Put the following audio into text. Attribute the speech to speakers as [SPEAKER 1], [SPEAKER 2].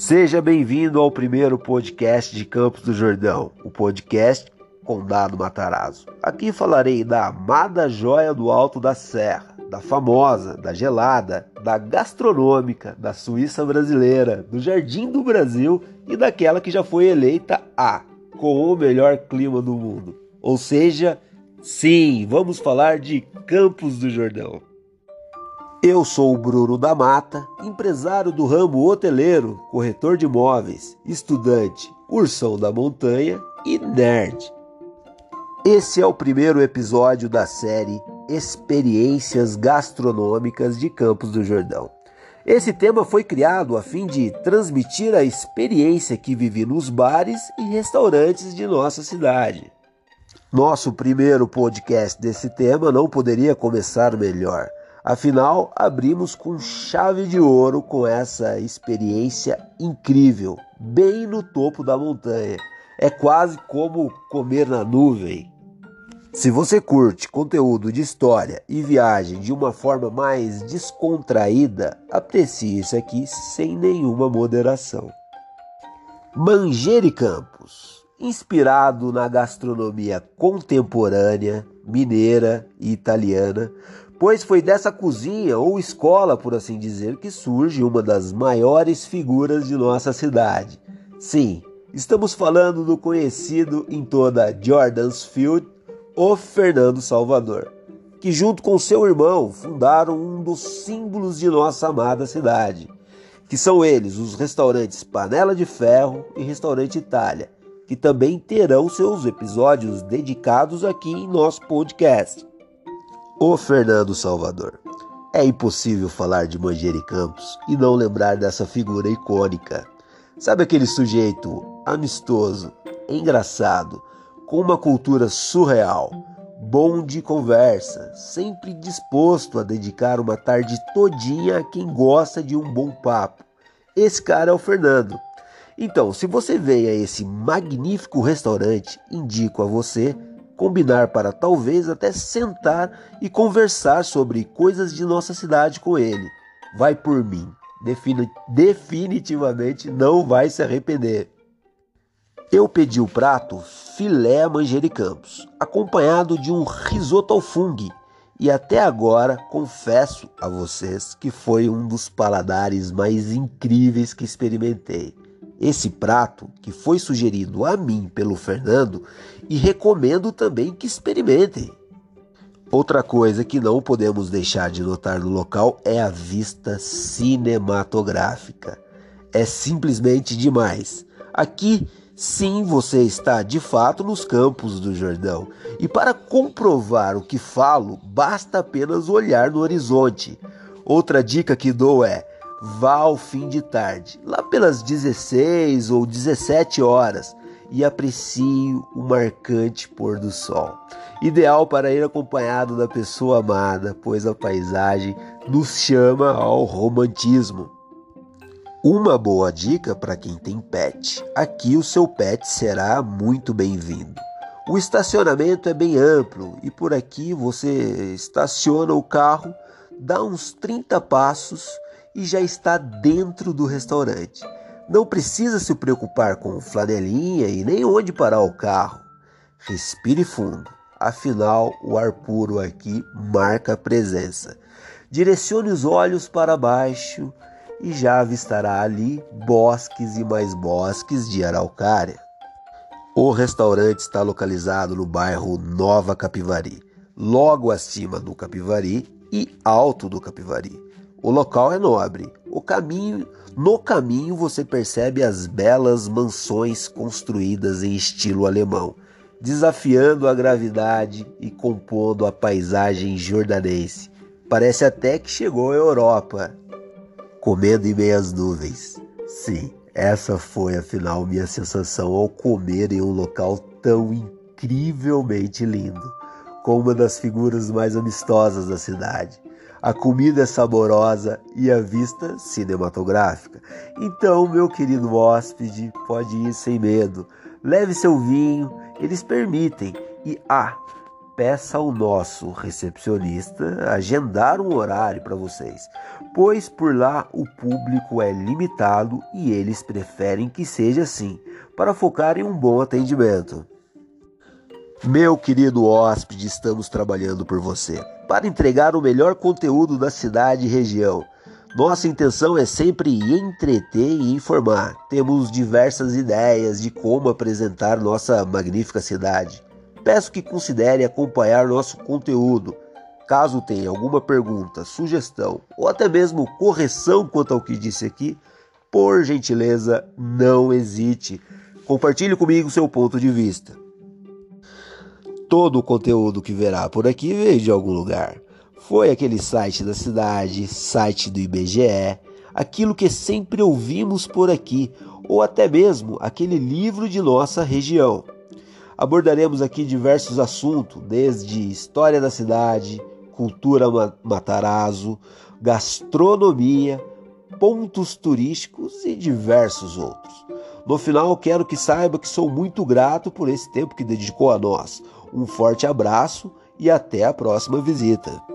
[SPEAKER 1] Seja bem-vindo ao primeiro podcast de Campos do Jordão, o podcast Condado Matarazzo. Aqui falarei da amada joia do Alto da Serra, da famosa, da gelada, da gastronômica, da Suíça brasileira, do Jardim do Brasil e daquela que já foi eleita a com o melhor clima do mundo. Ou seja, sim, vamos falar de Campos do Jordão. Eu sou o Bruno da Mata, empresário do ramo hoteleiro, corretor de imóveis, estudante, ursão da montanha e nerd. Esse é o primeiro episódio da série Experiências Gastronômicas de Campos do Jordão. Esse tema foi criado a fim de transmitir a experiência que vivi nos bares e restaurantes de nossa cidade. Nosso primeiro podcast desse tema não poderia começar melhor Afinal, abrimos com chave de ouro com essa experiência incrível, bem no topo da montanha. É quase como comer na nuvem. Se você curte conteúdo de história e viagem de uma forma mais descontraída, aprecie isso aqui sem nenhuma moderação. Manjeri Campos, inspirado na gastronomia contemporânea, mineira e italiana, pois foi dessa cozinha ou escola, por assim dizer, que surge uma das maiores figuras de nossa cidade. Sim, estamos falando do conhecido em toda Jordan's Field, o Fernando Salvador, que junto com seu irmão fundaram um dos símbolos de nossa amada cidade, que são eles os restaurantes Panela de Ferro e Restaurante Itália, que também terão seus episódios dedicados aqui em nosso podcast. O Fernando Salvador. É impossível falar de Mangueira Campos e não lembrar dessa figura icônica. Sabe aquele sujeito amistoso, engraçado, com uma cultura surreal, bom de conversa, sempre disposto a dedicar uma tarde todinha a quem gosta de um bom papo. Esse cara é o Fernando. Então, se você veio a esse magnífico restaurante, indico a você combinar para talvez até sentar e conversar sobre coisas de nossa cidade com ele. Vai por mim, Defini definitivamente não vai se arrepender. Eu pedi o prato filé manjericampos, acompanhado de um risoto ao fungo, e até agora confesso a vocês que foi um dos paladares mais incríveis que experimentei esse prato que foi sugerido a mim pelo Fernando e recomendo também que experimentem. Outra coisa que não podemos deixar de notar no local é a vista cinematográfica. É simplesmente demais. Aqui sim você está de fato nos campos do Jordão. E para comprovar o que falo, basta apenas olhar no horizonte. Outra dica que dou é: vá ao fim de tarde, lá pelas 16 ou 17 horas, e aprecie o marcante pôr do sol. Ideal para ir acompanhado da pessoa amada, pois a paisagem nos chama ao romantismo. Uma boa dica para quem tem pet: aqui o seu pet será muito bem-vindo. O estacionamento é bem amplo e por aqui você estaciona o carro, dá uns 30 passos e já está dentro do restaurante. Não precisa se preocupar com flanelinha e nem onde parar o carro. Respire fundo, afinal o ar puro aqui marca a presença. Direcione os olhos para baixo e já avistará ali bosques e mais bosques de araucária. O restaurante está localizado no bairro Nova Capivari, logo acima do Capivari e alto do Capivari. O local é nobre. O caminho, no caminho você percebe as belas mansões construídas em estilo alemão, desafiando a gravidade e compondo a paisagem jordanense. Parece até que chegou à Europa, comendo em meias nuvens. Sim, essa foi afinal minha sensação ao comer em um local tão incrivelmente lindo, com uma das figuras mais amistosas da cidade a comida é saborosa e a vista cinematográfica. Então, meu querido hóspede, pode ir sem medo. Leve seu vinho, eles permitem. E ah, peça ao nosso recepcionista agendar um horário para vocês, pois por lá o público é limitado e eles preferem que seja assim, para focar em um bom atendimento. Meu querido hóspede, estamos trabalhando por você para entregar o melhor conteúdo da cidade e região. Nossa intenção é sempre entreter e informar. Temos diversas ideias de como apresentar nossa magnífica cidade. Peço que considere acompanhar nosso conteúdo. Caso tenha alguma pergunta, sugestão ou até mesmo correção quanto ao que disse aqui, por gentileza, não hesite. Compartilhe comigo seu ponto de vista. Todo o conteúdo que verá por aqui veio de algum lugar. Foi aquele site da cidade, site do IBGE, aquilo que sempre ouvimos por aqui, ou até mesmo aquele livro de nossa região. Abordaremos aqui diversos assuntos, desde história da cidade, cultura Matarazzo, gastronomia, pontos turísticos e diversos outros. No final, quero que saiba que sou muito grato por esse tempo que dedicou a nós. Um forte abraço e até a próxima visita.